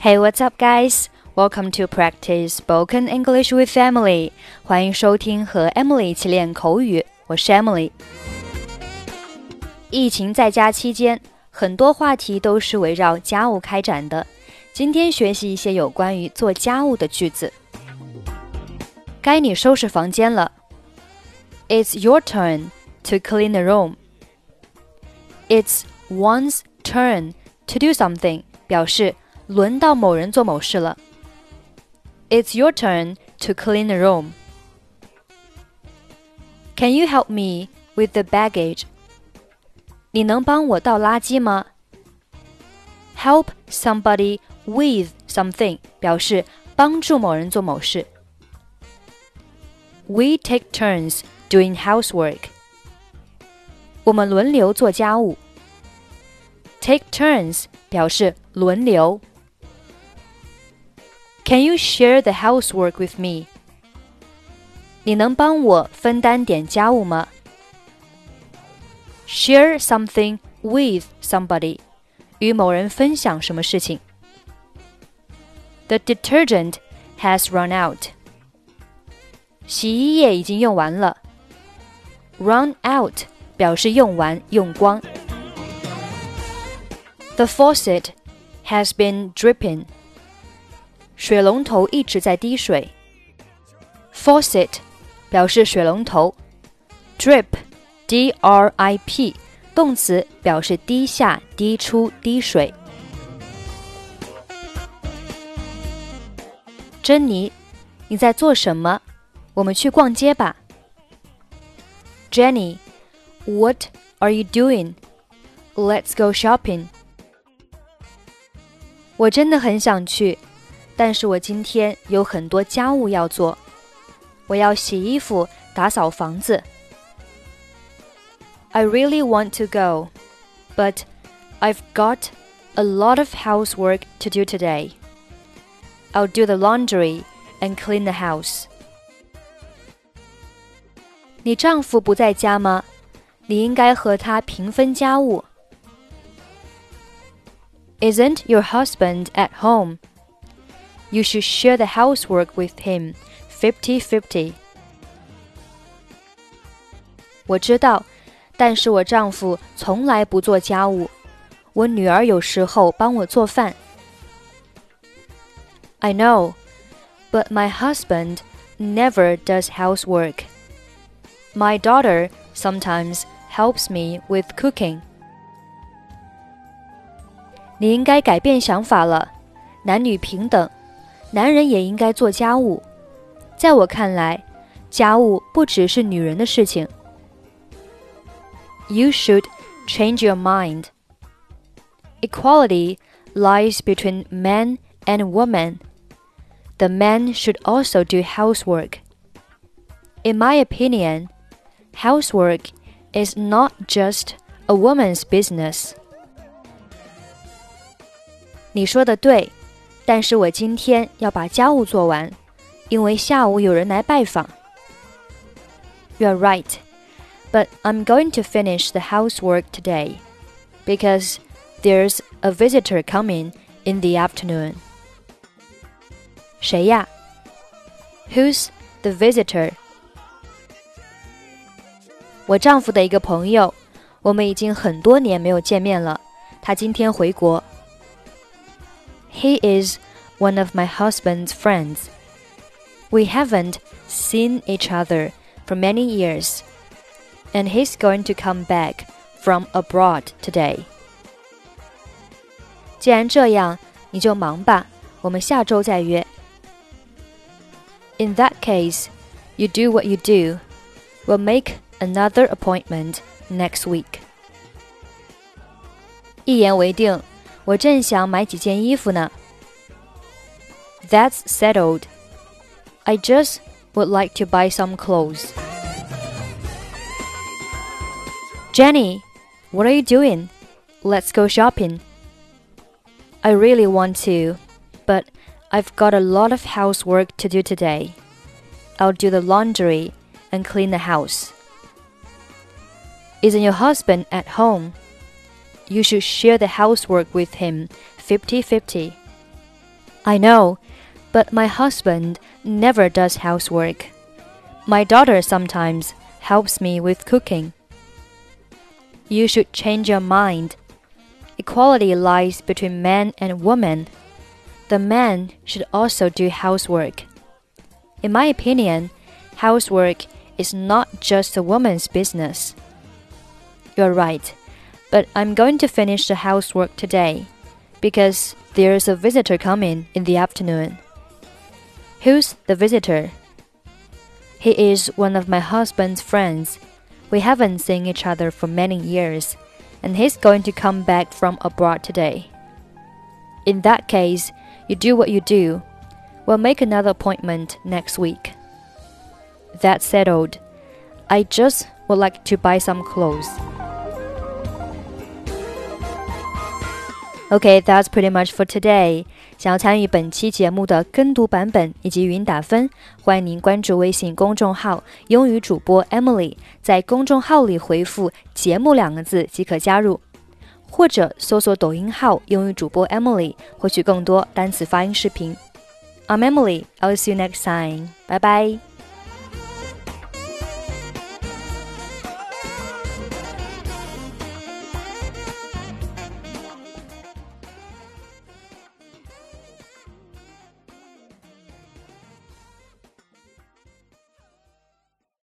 Hey, what's up, guys? Welcome to practice spoken English with Emily. 欢迎收听和 Emily 一起练口语，我是 Emily。疫情在家期间，很多话题都是围绕家务开展的。今天学习一些有关于做家务的句子。该你收拾房间了。It's your turn to clean the room. It's one's turn to do something，表示 轮到某人做某事了。It's your turn to clean the room. Can you help me with the baggage? 你能帮我倒垃圾吗？Help somebody with something 表示帮助某人做某事。We take turns doing housework. 我们轮流做家务。Take turns 表示轮流。 Can you share the housework with me? 你能帮我分担点家务吗？Share something with somebody，与某人分享什么事情。The detergent has run out。洗衣液已经用完了。Run out 表示用完、用光。The faucet has been dripping。 水龙头一直在滴水。Faucet 表示水龙头，drip，d r i p，动词表示滴下、滴出、滴水。珍妮，你在做什么？我们去逛街吧。Jenny, what are you doing? Let's go shopping. 我真的很想去。 但是我今天有很多家务要做，我要洗衣服、打扫房子。I really want to go, but I've got a lot of housework to do today. I'll do the laundry and clean the house. 你丈夫不在家吗？你应该和他平分家务。Isn't your husband at home? You should share the housework with him, fifty-fifty. 我知道，但是我丈夫从来不做家务。我女儿有时候帮我做饭。I know, but my husband never does housework. My daughter sometimes helps me with cooking. 你应该改变想法了，男女平等。 男人也应该做家务。在我看来，家务不只是女人的事情。You should change your mind. Equality lies between man and woman. The man should also do housework. In my opinion, housework is not just a woman's business. 你说的对。 但是我今天要把家务做完，因为下午有人来拜访。You're right, but I'm going to finish the housework today because there's a visitor coming in the afternoon. 谁呀？Who's the visitor? 我丈夫的一个朋友，我们已经很多年没有见面了。他今天回国。 he is one of my husband's friends. We haven't seen each other for many years, and he's going to come back from abroad today. 既然这样，你就忙吧，我们下周再约。In that case, you do what you do. We'll make another appointment next week. 一言为定。 我正想买几件衣服呢。That's settled. I just would like to buy some clothes. Jenny, what are you doing? Let's go shopping. I really want to, but I've got a lot of housework to do today. I'll do the laundry and clean the house. Isn't your husband at home? You should share the housework with him 50 50. I know, but my husband never does housework. My daughter sometimes helps me with cooking. You should change your mind. Equality lies between man and woman. The man should also do housework. In my opinion, housework is not just a woman's business. You're right, but I'm going to finish the housework today because there's a visitor coming in the afternoon. Who's the visitor? He is one of my husband's friends. We haven't seen each other for many years, and he's going to come back from abroad today. In that case, you do what you do. We'll make another appointment next week. That's settled. I just would like to buy some clothes. Okay, that's pretty much for today. 想要参与本期节目的跟读版本以及语音打分，欢迎您关注微信公众号“英语主播 Emily”，在公众号里回复“节目”两个字即可加入，或者搜索抖音号“英语主播 Emily” 获取更多单词发音视频。I'm Emily. I'll see you next time. Bye bye.